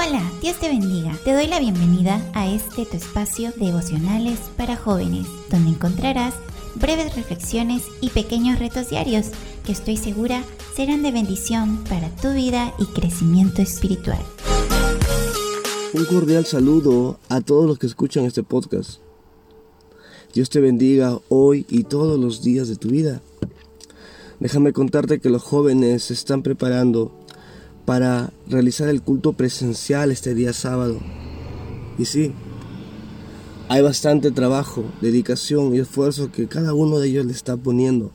Hola, Dios te bendiga. Te doy la bienvenida a este tu espacio devocionales para jóvenes, donde encontrarás breves reflexiones y pequeños retos diarios que estoy segura serán de bendición para tu vida y crecimiento espiritual. Un cordial saludo a todos los que escuchan este podcast. Dios te bendiga hoy y todos los días de tu vida. Déjame contarte que los jóvenes se están preparando para realizar el culto presencial este día sábado. Y sí, hay bastante trabajo, dedicación y esfuerzo que cada uno de ellos le está poniendo,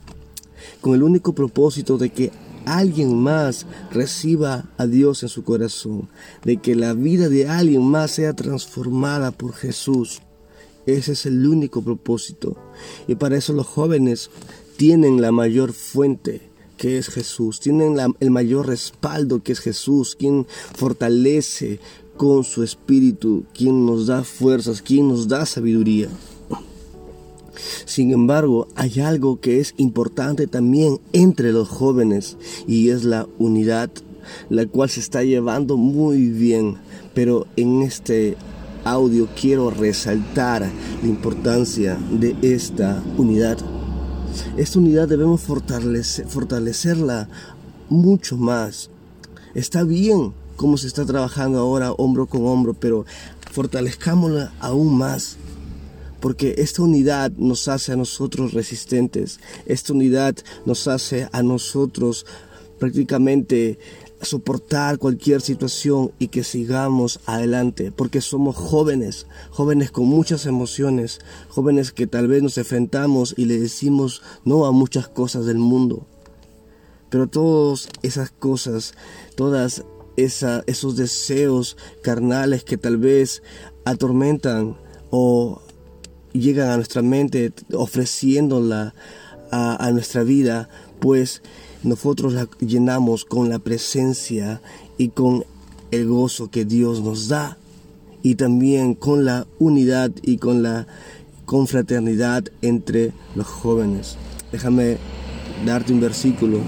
con el único propósito de que alguien más reciba a Dios en su corazón, de que la vida de alguien más sea transformada por Jesús. Ese es el único propósito. Y para eso los jóvenes tienen la mayor fuente que es Jesús, tienen el mayor respaldo que es Jesús, quien fortalece con su espíritu, quien nos da fuerzas, quien nos da sabiduría. Sin embargo, hay algo que es importante también entre los jóvenes y es la unidad, la cual se está llevando muy bien. Pero en este audio quiero resaltar la importancia de esta unidad. Esta unidad debemos fortalecerla mucho más. Está bien cómo se está trabajando ahora hombro con hombro, pero fortalezcámosla aún más. Porque esta unidad nos hace a nosotros resistentes. Esta unidad nos hace a nosotros prácticamente soportar cualquier situación y que sigamos adelante, porque somos jóvenes, jóvenes con muchas emociones, jóvenes que tal vez nos enfrentamos y le decimos no a muchas cosas del mundo. Pero todas esas cosas, todas esos deseos carnales que tal vez atormentan o llegan a nuestra mente ofreciéndola a nuestra vida, pues nosotros la llenamos con la presencia y con el gozo que Dios nos da y también con la unidad y con la confraternidad entre los jóvenes. Déjame darte un versículo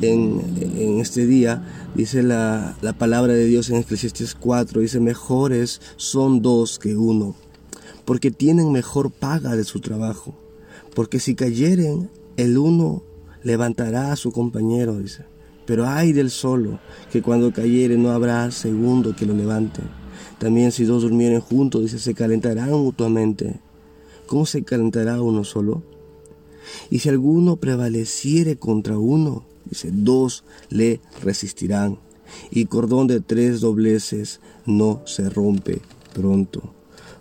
en, este día. Dice la, la, palabra de Dios en Eclesiastes 4, dice, mejores son dos que uno, porque tienen mejor paga de su trabajo, porque si cayeren el uno levantará a su compañero, dice. Pero hay del solo, que cuando cayere no habrá segundo que lo levante. También si dos durmieren juntos, dice, se calentarán mutuamente. ¿Cómo se calentará uno solo? Y si alguno prevaleciere contra uno, dice, dos le resistirán. Y cordón de tres dobleces no se rompe pronto.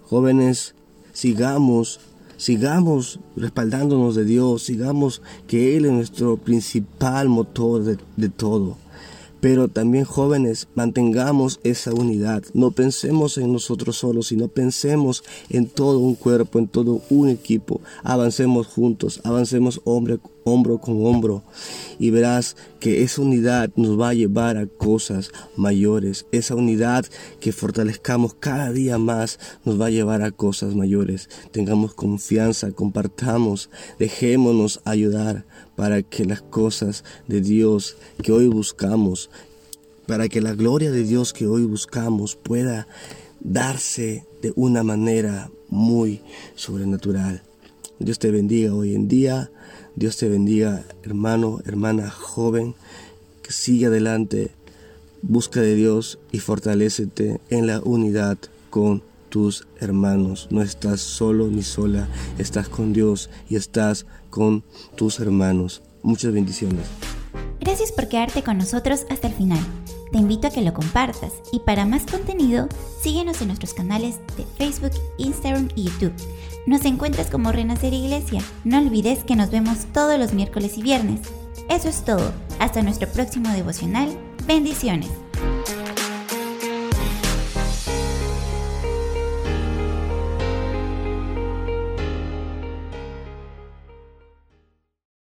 Jóvenes, sigamos sigamos respaldándonos de Dios, sigamos que Él es nuestro principal motor de, todo. Pero también jóvenes, mantengamos esa unidad. No pensemos en nosotros solos, sino pensemos en todo un cuerpo, en todo un equipo. Avancemos juntos, avancemos hombre, hombro con hombro. Y verás que esa unidad nos va a llevar a cosas mayores. Esa unidad que fortalezcamos cada día más nos va a llevar a cosas mayores. Tengamos confianza, compartamos, dejémonos ayudar para que las cosas de Dios que hoy buscamos, para que la gloria de Dios que hoy buscamos pueda darse de una manera muy sobrenatural. Dios te bendiga hoy en día, Dios te bendiga hermano, hermana joven, que sigue adelante, busca de Dios y fortalecete en la unidad con tus hermanos. No estás solo ni sola, estás con Dios y estás con tus hermanos. Muchas bendiciones. Gracias por quedarte con nosotros hasta el final. Te invito a que lo compartas y para más contenido, síguenos en nuestros canales de Facebook, Instagram y YouTube. Nos encuentras como Renacer Iglesia. No olvides que nos vemos todos los miércoles y viernes. Eso es todo. Hasta nuestro próximo devocional. Bendiciones.